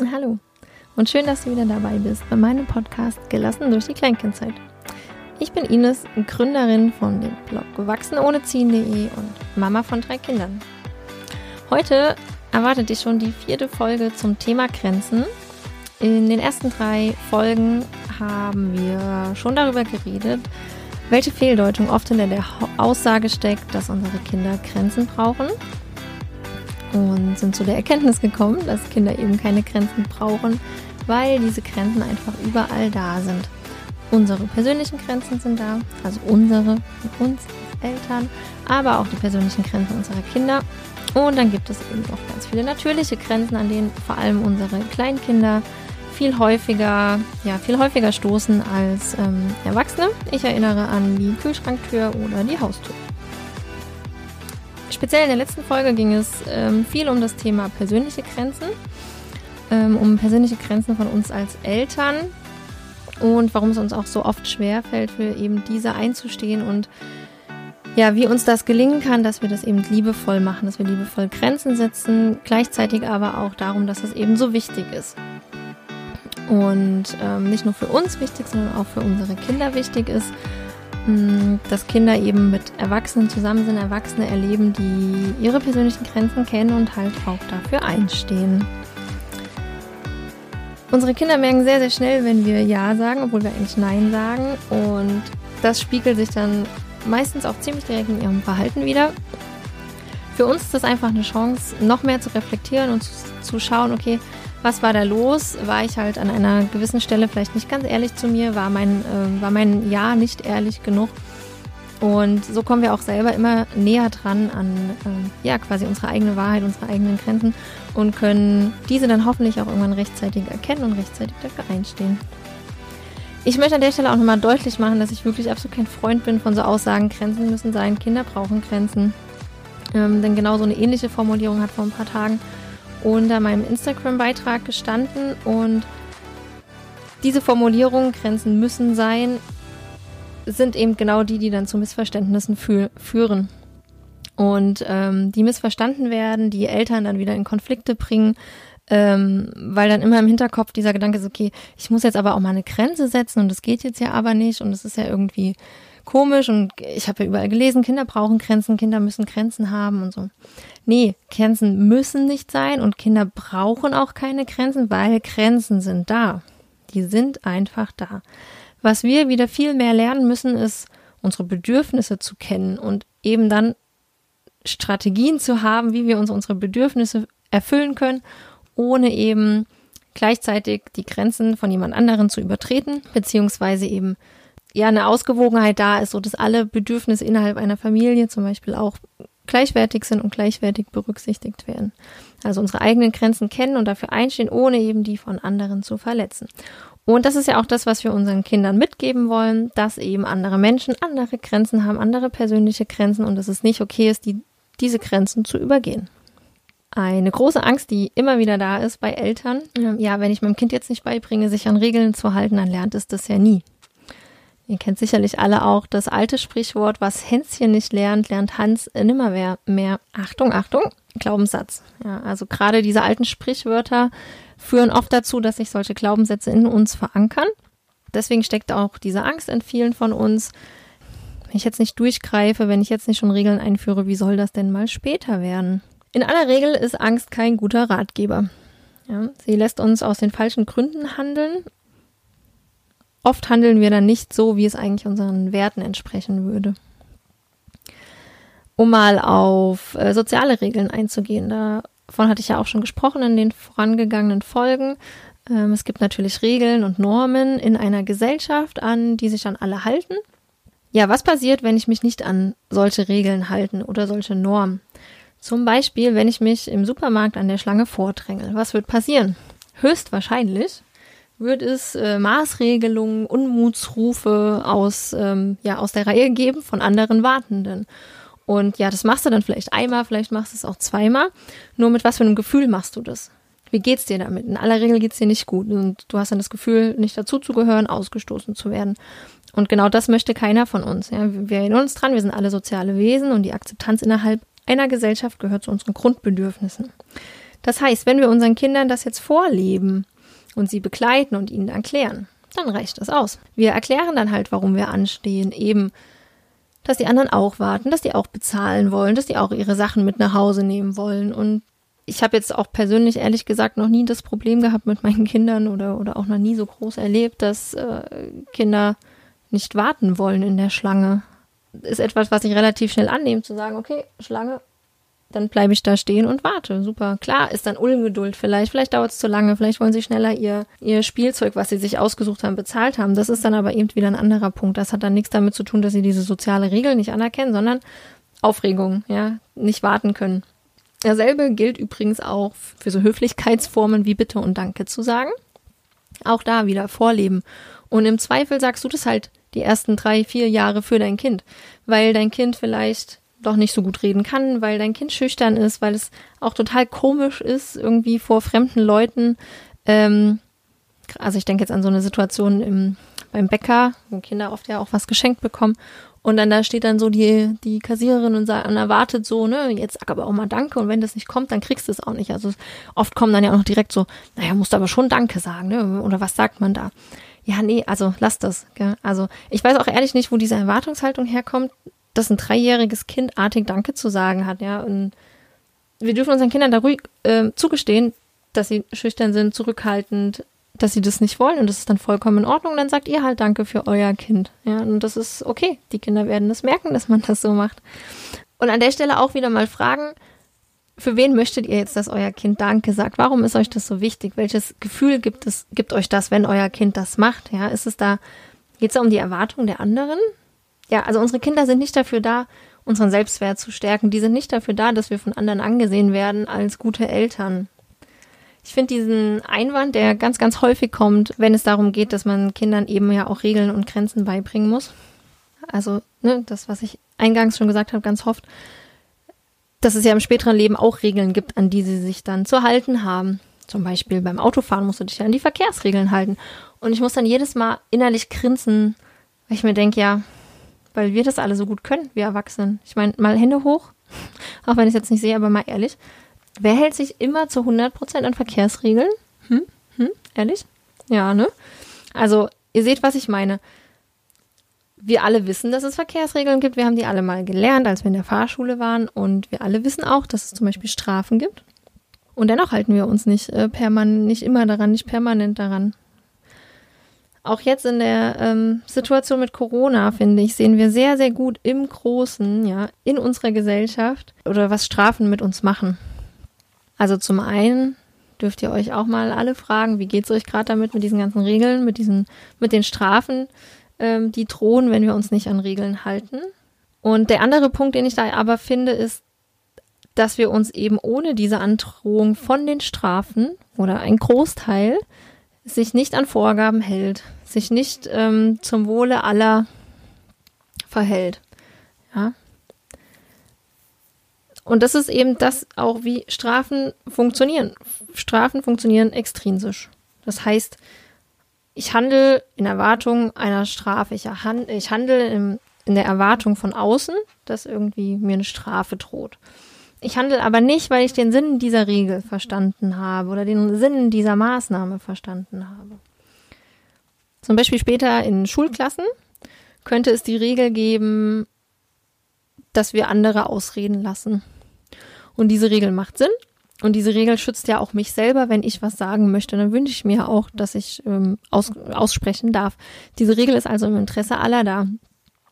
Hallo und schön, dass du wieder dabei bist bei meinem Podcast Gelassen durch die Kleinkindzeit. Ich bin Ines, Gründerin von dem Blog gewachsenohneziehen.de und Mama von drei Kindern. Heute erwartet dich schon die vierte Folge zum Thema Grenzen. In den ersten drei Folgen haben wir schon darüber geredet, welche Fehldeutung oft in der Aussage steckt, dass unsere Kinder Grenzen brauchen und sind zu der Erkenntnis gekommen, dass Kinder eben keine Grenzen brauchen, weil diese Grenzen einfach überall da sind. Unsere persönlichen Grenzen sind da, also unsere uns Eltern, aber auch die persönlichen Grenzen unserer Kinder. Und dann gibt es eben auch ganz viele natürliche Grenzen, an denen vor allem unsere Kleinkinder viel häufiger, ja, viel häufiger stoßen als ähm, Erwachsene. Ich erinnere an die Kühlschranktür oder die Haustür. Speziell in der letzten Folge ging es ähm, viel um das Thema persönliche Grenzen, ähm, um persönliche Grenzen von uns als Eltern und warum es uns auch so oft schwerfällt, für eben diese einzustehen und ja, wie uns das gelingen kann, dass wir das eben liebevoll machen, dass wir liebevoll Grenzen setzen, gleichzeitig aber auch darum, dass es eben so wichtig ist. Und ähm, nicht nur für uns wichtig, sondern auch für unsere Kinder wichtig ist dass Kinder eben mit Erwachsenen zusammen sind, Erwachsene erleben, die ihre persönlichen Grenzen kennen und halt auch dafür einstehen. Unsere Kinder merken sehr, sehr schnell, wenn wir Ja sagen, obwohl wir eigentlich Nein sagen. Und das spiegelt sich dann meistens auch ziemlich direkt in ihrem Verhalten wieder. Für uns ist das einfach eine Chance, noch mehr zu reflektieren und zu, zu schauen, okay, was war da los? War ich halt an einer gewissen Stelle vielleicht nicht ganz ehrlich zu mir? War mein, äh, war mein Ja nicht ehrlich genug? Und so kommen wir auch selber immer näher dran an äh, ja quasi unsere eigene Wahrheit, unsere eigenen Grenzen und können diese dann hoffentlich auch irgendwann rechtzeitig erkennen und rechtzeitig dafür einstehen. Ich möchte an der Stelle auch nochmal deutlich machen, dass ich wirklich absolut kein Freund bin von so Aussagen, Grenzen müssen sein, Kinder brauchen Grenzen. Ähm, denn genau so eine ähnliche Formulierung hat vor ein paar Tagen unter meinem Instagram-Beitrag gestanden und diese Formulierungen, Grenzen müssen sein, sind eben genau die, die dann zu Missverständnissen fü führen. Und ähm, die missverstanden werden, die Eltern dann wieder in Konflikte bringen, ähm, weil dann immer im Hinterkopf dieser Gedanke ist, okay, ich muss jetzt aber auch mal eine Grenze setzen und das geht jetzt ja aber nicht und es ist ja irgendwie komisch und ich habe ja überall gelesen, Kinder brauchen Grenzen, Kinder müssen Grenzen haben und so. Nee, Grenzen müssen nicht sein und Kinder brauchen auch keine Grenzen, weil Grenzen sind da. Die sind einfach da. Was wir wieder viel mehr lernen müssen, ist, unsere Bedürfnisse zu kennen und eben dann Strategien zu haben, wie wir uns unsere Bedürfnisse erfüllen können, ohne eben gleichzeitig die Grenzen von jemand anderen zu übertreten, beziehungsweise eben ja eine Ausgewogenheit da ist, so dass alle Bedürfnisse innerhalb einer Familie zum Beispiel auch gleichwertig sind und gleichwertig berücksichtigt werden. Also unsere eigenen Grenzen kennen und dafür einstehen, ohne eben die von anderen zu verletzen. Und das ist ja auch das, was wir unseren Kindern mitgeben wollen, dass eben andere Menschen andere Grenzen haben, andere persönliche Grenzen und dass es nicht okay ist, die, diese Grenzen zu übergehen. Eine große Angst, die immer wieder da ist bei Eltern, ja, wenn ich meinem Kind jetzt nicht beibringe, sich an Regeln zu halten, dann lernt es das ja nie. Ihr kennt sicherlich alle auch das alte Sprichwort, was Hänschen nicht lernt, lernt Hans nimmer mehr. mehr. Achtung, Achtung, Glaubenssatz. Ja, also gerade diese alten Sprichwörter führen oft dazu, dass sich solche Glaubenssätze in uns verankern. Deswegen steckt auch diese Angst in vielen von uns. Wenn ich jetzt nicht durchgreife, wenn ich jetzt nicht schon Regeln einführe, wie soll das denn mal später werden? In aller Regel ist Angst kein guter Ratgeber. Ja, sie lässt uns aus den falschen Gründen handeln oft handeln wir dann nicht so, wie es eigentlich unseren Werten entsprechen würde. Um mal auf äh, soziale Regeln einzugehen, davon hatte ich ja auch schon gesprochen in den vorangegangenen Folgen. Ähm, es gibt natürlich Regeln und Normen in einer Gesellschaft, an die sich dann alle halten. Ja, was passiert, wenn ich mich nicht an solche Regeln halten oder solche Normen? Zum Beispiel, wenn ich mich im Supermarkt an der Schlange vordränge. Was wird passieren? Höchstwahrscheinlich wird es äh, Maßregelungen, Unmutsrufe aus, ähm, ja, aus der Reihe geben von anderen Wartenden. Und ja, das machst du dann vielleicht einmal, vielleicht machst du es auch zweimal. Nur mit was für einem Gefühl machst du das? Wie geht's dir damit? In aller Regel geht's dir nicht gut und du hast dann das Gefühl, nicht dazuzugehören, ausgestoßen zu werden. Und genau das möchte keiner von uns. Ja. Wir erinnern uns dran, wir sind alle soziale Wesen und die Akzeptanz innerhalb einer Gesellschaft gehört zu unseren Grundbedürfnissen. Das heißt, wenn wir unseren Kindern das jetzt vorleben und sie begleiten und ihnen erklären, dann reicht das aus. Wir erklären dann halt, warum wir anstehen, eben, dass die anderen auch warten, dass die auch bezahlen wollen, dass die auch ihre Sachen mit nach Hause nehmen wollen und ich habe jetzt auch persönlich ehrlich gesagt noch nie das Problem gehabt mit meinen Kindern oder, oder auch noch nie so groß erlebt, dass äh, Kinder nicht warten wollen in der Schlange. Ist etwas, was ich relativ schnell annehme, zu sagen, okay, Schlange, dann bleibe ich da stehen und warte. Super. Klar, ist dann Ungeduld vielleicht. Vielleicht dauert es zu lange. Vielleicht wollen sie schneller ihr, ihr Spielzeug, was sie sich ausgesucht haben, bezahlt haben. Das ist dann aber eben wieder ein anderer Punkt. Das hat dann nichts damit zu tun, dass sie diese soziale Regel nicht anerkennen, sondern Aufregung, ja, nicht warten können. Dasselbe gilt übrigens auch für so Höflichkeitsformen wie Bitte und Danke zu sagen. Auch da wieder vorleben. Und im Zweifel sagst du das halt die ersten drei, vier Jahre für dein Kind, weil dein Kind vielleicht doch nicht so gut reden kann, weil dein Kind schüchtern ist, weil es auch total komisch ist, irgendwie vor fremden Leuten. Ähm, also ich denke jetzt an so eine Situation im, beim Bäcker, wo Kinder oft ja auch was geschenkt bekommen. Und dann da steht dann so die, die Kassiererin und, sagt, und erwartet so, ne, jetzt sag aber auch mal Danke und wenn das nicht kommt, dann kriegst du es auch nicht. Also oft kommen dann ja auch noch direkt so, naja, musst du aber schon Danke sagen, ne? Oder was sagt man da? Ja, nee, also lass das. Gell? Also ich weiß auch ehrlich nicht, wo diese Erwartungshaltung herkommt dass ein dreijähriges Kind artig Danke zu sagen hat, ja. Und wir dürfen unseren Kindern da ruhig äh, zugestehen, dass sie schüchtern sind, zurückhaltend, dass sie das nicht wollen und das ist dann vollkommen in Ordnung. Dann sagt ihr halt Danke für euer Kind, ja. Und das ist okay. Die Kinder werden das merken, dass man das so macht. Und an der Stelle auch wieder mal fragen, für wen möchtet ihr jetzt, dass euer Kind Danke sagt? Warum ist euch das so wichtig? Welches Gefühl gibt es, gibt euch das, wenn euer Kind das macht? Ja, ist es da, geht es da um die Erwartung der anderen? Ja, also unsere Kinder sind nicht dafür da, unseren Selbstwert zu stärken. Die sind nicht dafür da, dass wir von anderen angesehen werden als gute Eltern. Ich finde diesen Einwand, der ganz, ganz häufig kommt, wenn es darum geht, dass man Kindern eben ja auch Regeln und Grenzen beibringen muss. Also, ne, das, was ich eingangs schon gesagt habe, ganz oft, dass es ja im späteren Leben auch Regeln gibt, an die sie sich dann zu halten haben. Zum Beispiel beim Autofahren musst du dich ja an die Verkehrsregeln halten. Und ich muss dann jedes Mal innerlich grinsen, weil ich mir denke, ja, weil wir das alle so gut können, wir Erwachsenen. Ich meine, mal Hände hoch, auch wenn ich es jetzt nicht sehe, aber mal ehrlich. Wer hält sich immer zu 100% an Verkehrsregeln? Hm? Hm? Ehrlich? Ja, ne? Also, ihr seht, was ich meine. Wir alle wissen, dass es Verkehrsregeln gibt. Wir haben die alle mal gelernt, als wir in der Fahrschule waren. Und wir alle wissen auch, dass es zum Beispiel Strafen gibt. Und dennoch halten wir uns nicht äh, permanent, nicht immer daran, nicht permanent daran. Auch jetzt in der ähm, Situation mit Corona, finde ich, sehen wir sehr, sehr gut im Großen, ja, in unserer Gesellschaft oder was Strafen mit uns machen. Also zum einen dürft ihr euch auch mal alle fragen, wie geht es euch gerade damit, mit diesen ganzen Regeln, mit diesen, mit den Strafen, ähm, die drohen, wenn wir uns nicht an Regeln halten. Und der andere Punkt, den ich da aber finde, ist, dass wir uns eben ohne diese Androhung von den Strafen oder ein Großteil sich nicht an Vorgaben hält, sich nicht ähm, zum Wohle aller verhält. Ja. Und das ist eben das auch, wie Strafen funktionieren. Strafen funktionieren extrinsisch. Das heißt, ich handle in Erwartung einer Strafe. Ich, handle in, in der Erwartung von außen, dass irgendwie mir eine Strafe droht. Ich handle aber nicht, weil ich den Sinn dieser Regel verstanden habe oder den Sinn dieser Maßnahme verstanden habe. Zum Beispiel später in Schulklassen könnte es die Regel geben, dass wir andere ausreden lassen. Und diese Regel macht Sinn. Und diese Regel schützt ja auch mich selber, wenn ich was sagen möchte. Dann wünsche ich mir auch, dass ich ähm, aus, aussprechen darf. Diese Regel ist also im Interesse aller da.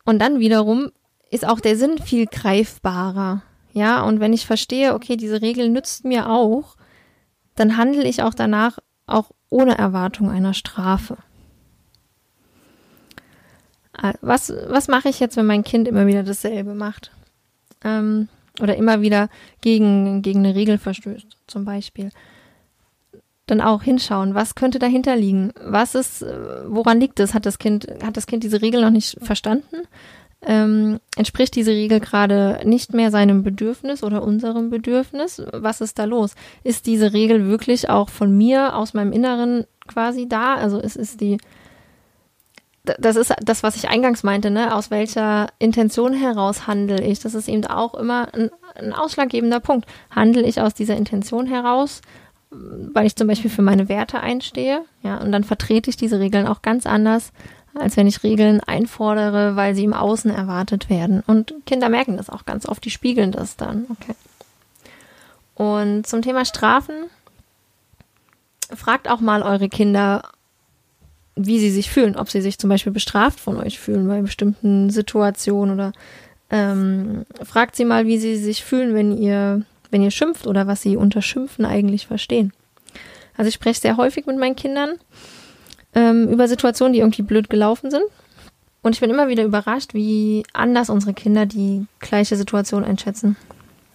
Und dann wiederum ist auch der Sinn viel greifbarer. Ja, und wenn ich verstehe, okay, diese Regel nützt mir auch, dann handle ich auch danach auch ohne Erwartung einer Strafe. Äh, was, was mache ich jetzt, wenn mein Kind immer wieder dasselbe macht? Ähm, oder immer wieder gegen, gegen eine Regel verstößt, zum Beispiel. Dann auch hinschauen, was könnte dahinter liegen? Was ist, äh, woran liegt es? Hat das Kind, hat das Kind diese Regel noch nicht verstanden? Ähm, entspricht diese Regel gerade nicht mehr seinem Bedürfnis oder unserem Bedürfnis? Was ist da los? Ist diese Regel wirklich auch von mir aus meinem Inneren quasi da? Also es ist die, das ist das, was ich eingangs meinte, ne? Aus welcher Intention heraus handle ich? Das ist eben auch immer ein, ein ausschlaggebender Punkt. Handle ich aus dieser Intention heraus, weil ich zum Beispiel für meine Werte einstehe, ja, und dann vertrete ich diese Regeln auch ganz anders, als wenn ich Regeln einfordere, weil sie im Außen erwartet werden. Und Kinder merken das auch ganz oft, die spiegeln das dann. Okay. Und zum Thema Strafen, fragt auch mal eure Kinder, wie sie sich fühlen, ob sie sich zum Beispiel bestraft von euch fühlen bei bestimmten Situationen oder ähm, fragt sie mal, wie sie sich fühlen, wenn ihr, wenn ihr schimpft oder was sie unter Schimpfen eigentlich verstehen. Also ich spreche sehr häufig mit meinen Kindern ähm, über Situationen, die irgendwie blöd gelaufen sind. Und ich bin immer wieder überrascht, wie anders unsere Kinder die gleiche Situation einschätzen.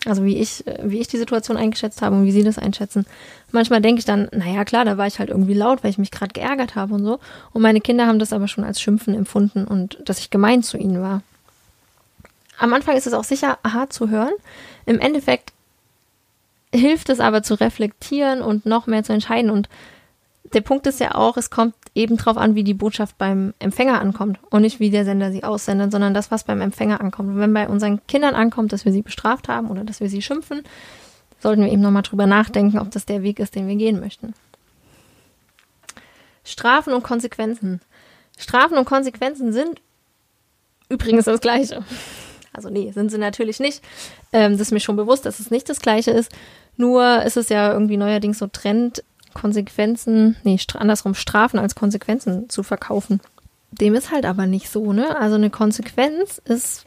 Also wie ich, äh, wie ich die Situation eingeschätzt habe und wie sie das einschätzen. Manchmal denke ich dann, naja, klar, da war ich halt irgendwie laut, weil ich mich gerade geärgert habe und so. Und meine Kinder haben das aber schon als Schimpfen empfunden und dass ich gemein zu ihnen war. Am Anfang ist es auch sicher hart zu hören. Im Endeffekt hilft es aber zu reflektieren und noch mehr zu entscheiden und der Punkt ist ja auch, es kommt eben drauf an, wie die Botschaft beim Empfänger ankommt und nicht wie der Sender sie aussendet, sondern das, was beim Empfänger ankommt. Und wenn bei unseren Kindern ankommt, dass wir sie bestraft haben oder dass wir sie schimpfen, sollten wir eben nochmal drüber nachdenken, ob das der Weg ist, den wir gehen möchten. Strafen und Konsequenzen. Strafen und Konsequenzen sind übrigens das Gleiche. Also nee, sind sie natürlich nicht. Ähm, das ist mir schon bewusst, dass es nicht das Gleiche ist. Nur ist es ja irgendwie neuerdings so Trend, Konsequenzen, nee, andersrum Strafen als Konsequenzen zu verkaufen. Dem ist halt aber nicht so, ne? Also eine Konsequenz ist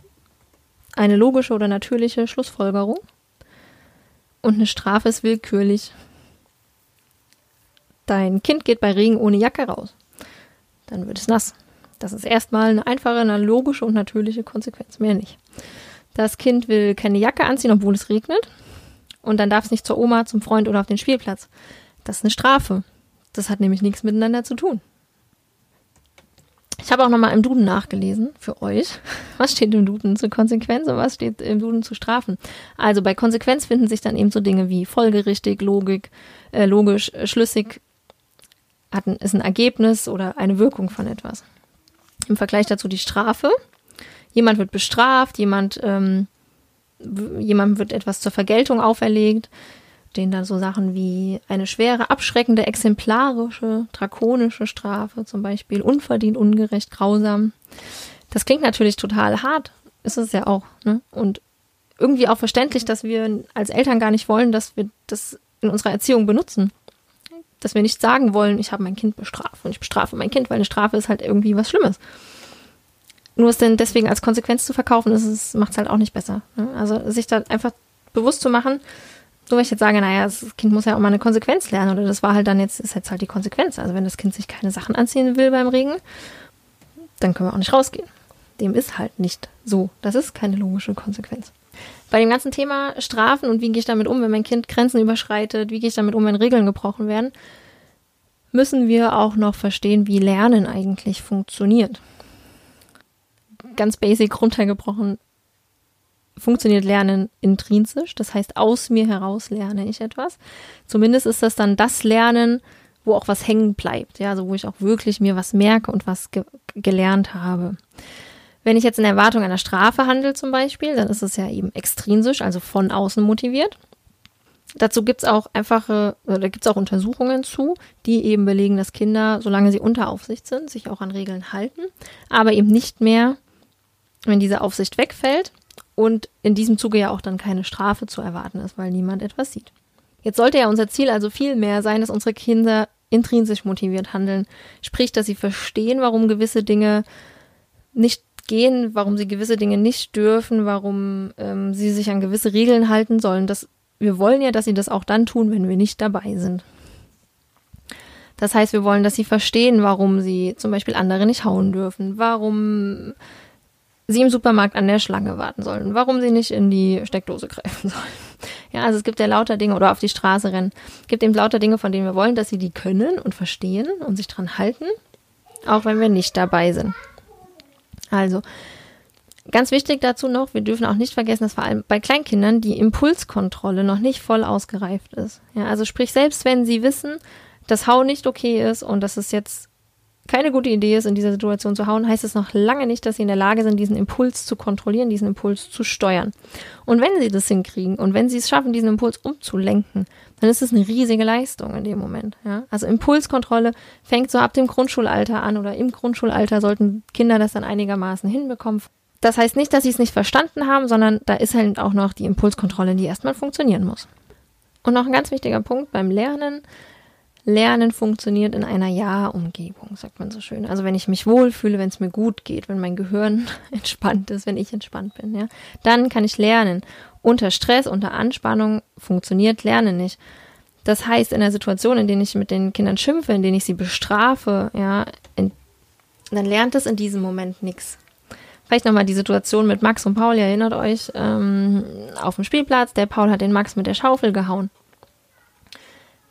eine logische oder natürliche Schlussfolgerung und eine Strafe ist willkürlich. Dein Kind geht bei Regen ohne Jacke raus. Dann wird es nass. Das ist erstmal eine einfache, eine logische und natürliche Konsequenz, mehr nicht. Das Kind will keine Jacke anziehen, obwohl es regnet. Und dann darf es nicht zur Oma, zum Freund oder auf den Spielplatz. Das ist eine Strafe. Das hat nämlich nichts miteinander zu tun. Ich habe auch nochmal im Duden nachgelesen für euch. Was steht im Duden zu Konsequenz und was steht im Duden zu Strafen? Also bei Konsequenz finden sich dann eben so Dinge wie folgerichtig, Logik, äh, logisch, äh, schlüssig, hat ein, ist ein Ergebnis oder eine Wirkung von etwas. Im Vergleich dazu die Strafe. Jemand wird bestraft, jemand, ähm, jemand wird etwas zur Vergeltung auferlegt stehen da so Sachen wie eine schwere, abschreckende, exemplarische, drakonische Strafe, zum Beispiel unverdient, ungerecht, grausam. Das klingt natürlich total hart, ist es ja auch. Ne? Und irgendwie auch verständlich, dass wir als Eltern gar nicht wollen, dass wir das in unserer Erziehung benutzen. Dass wir nicht sagen wollen, ich habe mein Kind bestraft und ich bestrafe mein Kind, weil eine Strafe ist halt irgendwie was Schlimmes. Nur es denn deswegen als Konsequenz zu verkaufen, macht es halt auch nicht besser. Ne? Also sich da einfach bewusst zu machen, nur weil ich jetzt sage, naja, das Kind muss ja auch mal eine Konsequenz lernen oder das war halt dann jetzt, ist jetzt halt die Konsequenz. Also wenn das Kind sich keine Sachen anziehen will beim Regen, dann können wir auch nicht rausgehen. Dem ist halt nicht so. Das ist keine logische Konsequenz. Bei dem ganzen Thema Strafen und wie gehe ich damit um, wenn mein Kind Grenzen überschreitet, wie gehe ich damit um, wenn Regeln gebrochen werden, müssen wir auch noch verstehen, wie Lernen eigentlich funktioniert. Ganz basic runtergebrochen funktioniert Lernen intrinsisch, das heißt aus mir heraus lerne ich etwas. Zumindest ist das dann das Lernen, wo auch was hängen bleibt, ja, also wo ich auch wirklich mir was merke und was ge gelernt habe. Wenn ich jetzt in Erwartung einer Strafe handle zum Beispiel, dann ist es ja eben extrinsisch, also von außen motiviert. Dazu gibt es auch einfache, oder gibt es auch Untersuchungen zu, die eben belegen, dass Kinder, solange sie unter Aufsicht sind, sich auch an Regeln halten, aber eben nicht mehr, wenn diese Aufsicht wegfällt, und in diesem Zuge ja auch dann keine Strafe zu erwarten ist, weil niemand etwas sieht. Jetzt sollte ja unser Ziel also viel mehr sein, dass unsere Kinder intrinsisch motiviert handeln, sprich, dass sie verstehen, warum gewisse Dinge nicht gehen, warum sie gewisse Dinge nicht dürfen, warum ähm, sie sich an gewisse Regeln halten sollen. Das, wir wollen ja, dass sie das auch dann tun, wenn wir nicht dabei sind. Das heißt, wir wollen, dass sie verstehen, warum sie zum Beispiel andere nicht hauen dürfen, warum sie im Supermarkt an der Schlange warten sollen, warum sie nicht in die Steckdose greifen sollen. Ja, also es gibt ja lauter Dinge oder auf die Straße rennen. Es gibt eben lauter Dinge, von denen wir wollen, dass sie die können und verstehen und sich dran halten, auch wenn wir nicht dabei sind. Also, ganz wichtig dazu noch, wir dürfen auch nicht vergessen, dass vor allem bei Kleinkindern die Impulskontrolle noch nicht voll ausgereift ist. Ja, also sprich, selbst wenn sie wissen, dass Hau nicht okay ist und dass es jetzt keine gute Idee ist, in dieser Situation zu hauen, heißt es noch lange nicht, dass sie in der Lage sind, diesen Impuls zu kontrollieren, diesen Impuls zu steuern. Und wenn sie das hinkriegen und wenn sie es schaffen, diesen Impuls umzulenken, dann ist es eine riesige Leistung in dem Moment. Ja? Also Impulskontrolle fängt so ab dem Grundschulalter an oder im Grundschulalter sollten Kinder das dann einigermaßen hinbekommen. Das heißt nicht, dass sie es nicht verstanden haben, sondern da ist halt auch noch die Impulskontrolle, die erstmal funktionieren muss. Und noch ein ganz wichtiger Punkt beim Lernen. Lernen funktioniert in einer Ja-Umgebung, sagt man so schön. Also wenn ich mich wohlfühle, wenn es mir gut geht, wenn mein Gehirn entspannt ist, wenn ich entspannt bin, ja, dann kann ich lernen. Unter Stress, unter Anspannung funktioniert Lernen nicht. Das heißt, in der Situation, in der ich mit den Kindern schimpfe, in der ich sie bestrafe, ja, in, dann lernt es in diesem Moment nichts. Vielleicht nochmal die Situation mit Max und Paul, ihr erinnert euch, ähm, auf dem Spielplatz, der Paul hat den Max mit der Schaufel gehauen.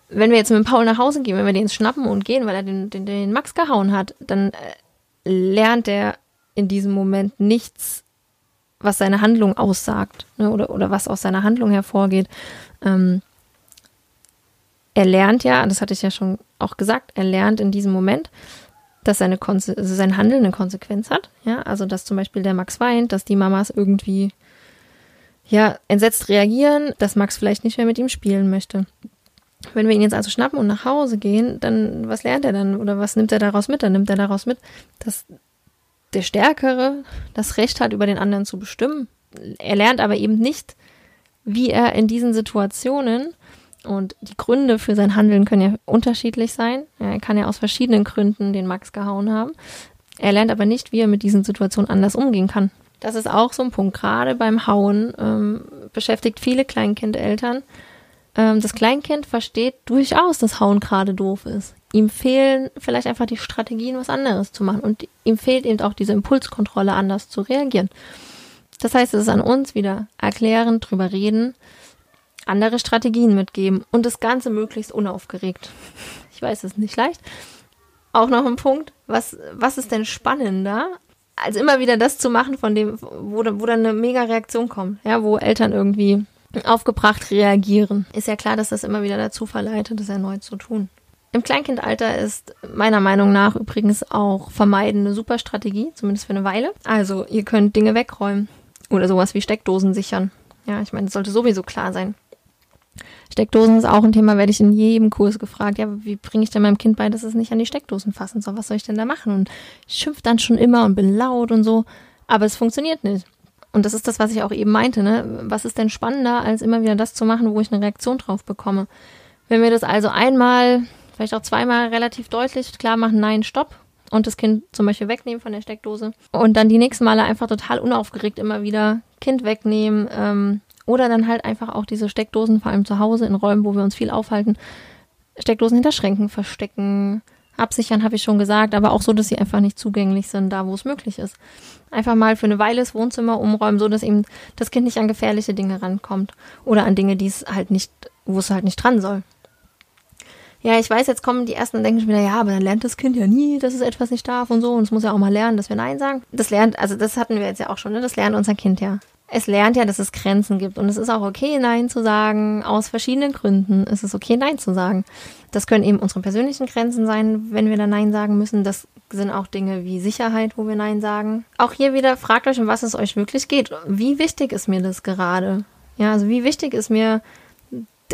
Wenn wir jetzt mit Paul nach Hause gehen, wenn wir den schnappen und gehen, weil er den, den, den Max gehauen hat, dann äh, lernt er in diesem Moment nichts, was seine Handlung aussagt ne, oder, oder was aus seiner Handlung hervorgeht. Ähm, er lernt ja, das hatte ich ja schon auch gesagt, er lernt in diesem Moment, dass seine also sein Handeln eine Konsequenz hat. Ja, also dass zum Beispiel der Max weint, dass die Mamas irgendwie ja entsetzt reagieren, dass Max vielleicht nicht mehr mit ihm spielen möchte. Wenn wir ihn jetzt also schnappen und nach Hause gehen, dann was lernt er dann oder was nimmt er daraus mit? Dann nimmt er daraus mit, dass der Stärkere das Recht hat, über den anderen zu bestimmen. Er lernt aber eben nicht, wie er in diesen Situationen und die Gründe für sein Handeln können ja unterschiedlich sein. Er kann ja aus verschiedenen Gründen den Max gehauen haben. Er lernt aber nicht, wie er mit diesen Situationen anders umgehen kann. Das ist auch so ein Punkt. Gerade beim Hauen ähm, beschäftigt viele Kleinkindeltern. Ähm, das Kleinkind versteht durchaus, dass Hauen gerade doof ist. Ihm fehlen vielleicht einfach die Strategien, was anderes zu machen. Und ihm fehlt eben auch diese Impulskontrolle, anders zu reagieren. Das heißt, es ist an uns wieder erklären, drüber reden, andere Strategien mitgeben und das Ganze möglichst unaufgeregt. Ich weiß, es ist nicht leicht. Auch noch ein Punkt, was, was ist denn spannender, als immer wieder das zu machen, von dem, wo, wo dann eine mega Reaktion kommt, ja, wo Eltern irgendwie aufgebracht reagieren. Ist ja klar, dass das immer wieder dazu verleitet, das erneut zu tun. Im Kleinkindalter ist meiner Meinung nach übrigens auch Vermeiden eine super Strategie, zumindest für eine Weile. Also ihr könnt Dinge wegräumen oder sowas wie Steckdosen sichern. Ja, ich meine, das sollte sowieso klar sein. Steckdosen ist auch ein Thema, werde ich in jedem Kurs gefragt. Ja, wie bringe ich denn meinem Kind bei, dass es nicht an die Steckdosen fassen soll? Was soll ich denn da machen? Und ich schimpf dann schon immer und bin laut und so. Aber es funktioniert nicht. Und das ist das, was ich auch eben meinte. Ne? Was ist denn spannender, als immer wieder das zu machen, wo ich eine Reaktion drauf bekomme? Wenn wir das also einmal, vielleicht auch zweimal relativ deutlich klar machen, nein, stopp, und das Kind zum Beispiel wegnehmen von der Steckdose und dann die nächsten Male einfach total unaufgeregt immer wieder Kind wegnehmen, ähm, oder dann halt einfach auch diese Steckdosen, vor allem zu Hause in Räumen, wo wir uns viel aufhalten, Steckdosen hinter Schränken verstecken, absichern, habe ich schon gesagt, aber auch so, dass sie einfach nicht zugänglich sind, da wo es möglich ist. Einfach mal für eine Weile das Wohnzimmer umräumen, so dass eben das Kind nicht an gefährliche Dinge rankommt oder an Dinge, die es halt nicht, wo es halt nicht dran soll. Ja, ich weiß, jetzt kommen die ersten und denken schon wieder, ja, aber dann lernt das Kind ja nie, dass es etwas nicht darf und so. Und es muss ja auch mal lernen, dass wir Nein sagen. Das lernt, also das hatten wir jetzt ja auch schon, ne? Das lernt unser Kind ja es lernt ja, dass es Grenzen gibt und es ist auch okay, Nein zu sagen. Aus verschiedenen Gründen ist es okay, Nein zu sagen. Das können eben unsere persönlichen Grenzen sein, wenn wir da Nein sagen müssen. Das sind auch Dinge wie Sicherheit, wo wir Nein sagen. Auch hier wieder fragt euch, um was es euch wirklich geht. Wie wichtig ist mir das gerade? Ja, also wie wichtig ist mir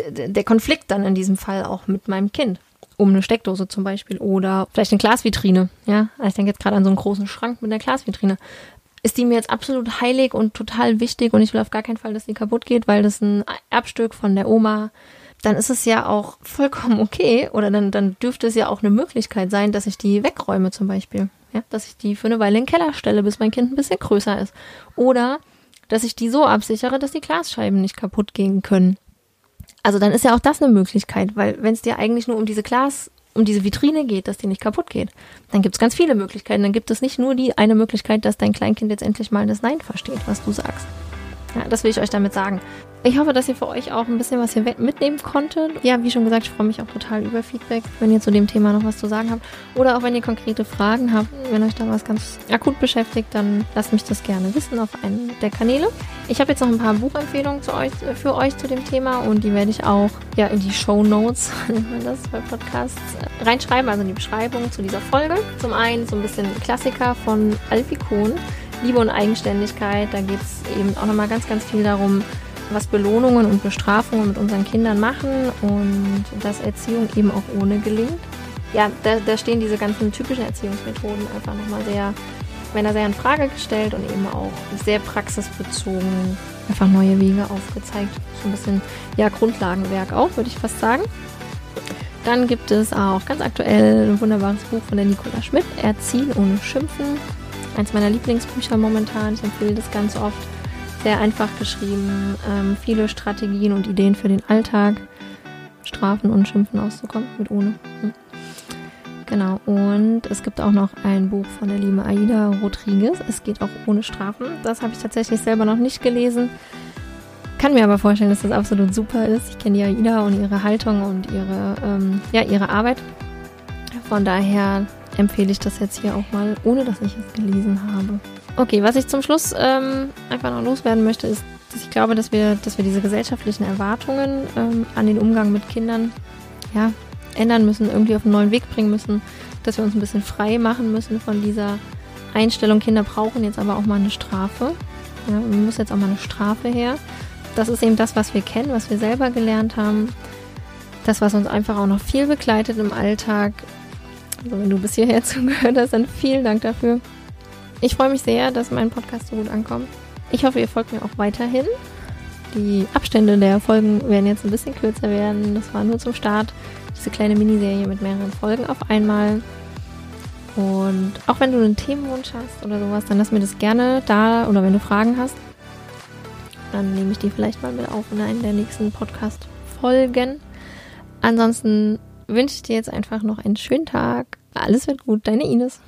der Konflikt dann in diesem Fall auch mit meinem Kind? Um eine Steckdose zum Beispiel oder vielleicht eine Glasvitrine. Ja, ich denke jetzt gerade an so einen großen Schrank mit einer Glasvitrine ist die mir jetzt absolut heilig und total wichtig und ich will auf gar keinen Fall, dass die kaputt geht, weil das ein Erbstück von der Oma, dann ist es ja auch vollkommen okay oder dann, dann dürfte es ja auch eine Möglichkeit sein, dass ich die wegräume zum Beispiel. Ja, dass ich die für eine Weile in den Keller stelle, bis mein Kind ein bisschen größer ist. Oder dass ich die so absichere, dass die Glasscheiben nicht kaputt gehen können. Also dann ist ja auch das eine Möglichkeit, weil wenn es dir eigentlich nur um diese Glas um diese Vitrine geht, dass die nicht kaputt geht, dann gibt es ganz viele Möglichkeiten. Dann gibt es nicht nur die eine Möglichkeit, dass dein Kleinkind jetzt endlich mal das Nein versteht, was du sagst. Ja, das will ich euch damit sagen. Ich hoffe, dass ihr für euch auch ein bisschen was hier mitnehmen konntet. Ja, wie schon gesagt, ich freue mich auch total über Feedback, wenn ihr zu dem Thema noch was zu sagen habt. Oder auch wenn ihr konkrete Fragen habt, wenn euch da was ganz akut beschäftigt, dann lasst mich das gerne wissen auf einem der Kanäle. Ich habe jetzt noch ein paar Buchempfehlungen euch, für euch zu dem Thema und die werde ich auch ja, in die Show Notes, nennt man das bei Podcasts, reinschreiben, also in die Beschreibung zu dieser Folge. Zum einen so ein bisschen Klassiker von Alfie Kohn. Liebe und Eigenständigkeit. Da geht es eben auch nochmal ganz, ganz viel darum, was Belohnungen und Bestrafungen mit unseren Kindern machen und dass Erziehung eben auch ohne gelingt. Ja, da, da stehen diese ganzen typischen Erziehungsmethoden einfach nochmal sehr, wenn er sehr in Frage gestellt und eben auch sehr praxisbezogen einfach neue Wege aufgezeigt. So ein bisschen, ja, Grundlagenwerk auch, würde ich fast sagen. Dann gibt es auch ganz aktuell ein wunderbares Buch von der Nicola Schmidt, Erziehen ohne Schimpfen eins meiner Lieblingsbücher momentan. Ich empfehle das ganz oft. Sehr einfach geschrieben, ähm, viele Strategien und Ideen für den Alltag. Strafen und Schimpfen auszukommen, mit ohne. Hm. Genau, und es gibt auch noch ein Buch von der lieben Aida Rodriguez. Es geht auch ohne Strafen. Das habe ich tatsächlich selber noch nicht gelesen. Kann mir aber vorstellen, dass das absolut super ist. Ich kenne die Aida und ihre Haltung und ihre, ähm, ja, ihre Arbeit. Von daher empfehle ich das jetzt hier auch mal, ohne dass ich es gelesen habe. Okay, was ich zum Schluss ähm, einfach noch loswerden möchte, ist, dass ich glaube, dass wir, dass wir diese gesellschaftlichen Erwartungen ähm, an den Umgang mit Kindern ja, ändern müssen, irgendwie auf einen neuen Weg bringen müssen, dass wir uns ein bisschen frei machen müssen von dieser Einstellung, Kinder brauchen jetzt aber auch mal eine Strafe. Ja, muss jetzt auch mal eine Strafe her. Das ist eben das, was wir kennen, was wir selber gelernt haben. Das, was uns einfach auch noch viel begleitet im Alltag, also wenn du bis hierher zugehört hast, dann vielen Dank dafür. Ich freue mich sehr, dass mein Podcast so gut ankommt. Ich hoffe, ihr folgt mir auch weiterhin. Die Abstände der Folgen werden jetzt ein bisschen kürzer werden. Das war nur zum Start. Diese kleine Miniserie mit mehreren Folgen auf einmal. Und auch wenn du einen Themenwunsch hast oder sowas, dann lass mir das gerne da. Oder wenn du Fragen hast, dann nehme ich die vielleicht mal mit auf in einer der nächsten Podcast-Folgen. Ansonsten wünsche ich dir jetzt einfach noch einen schönen Tag. Alles wird gut, deine Ines.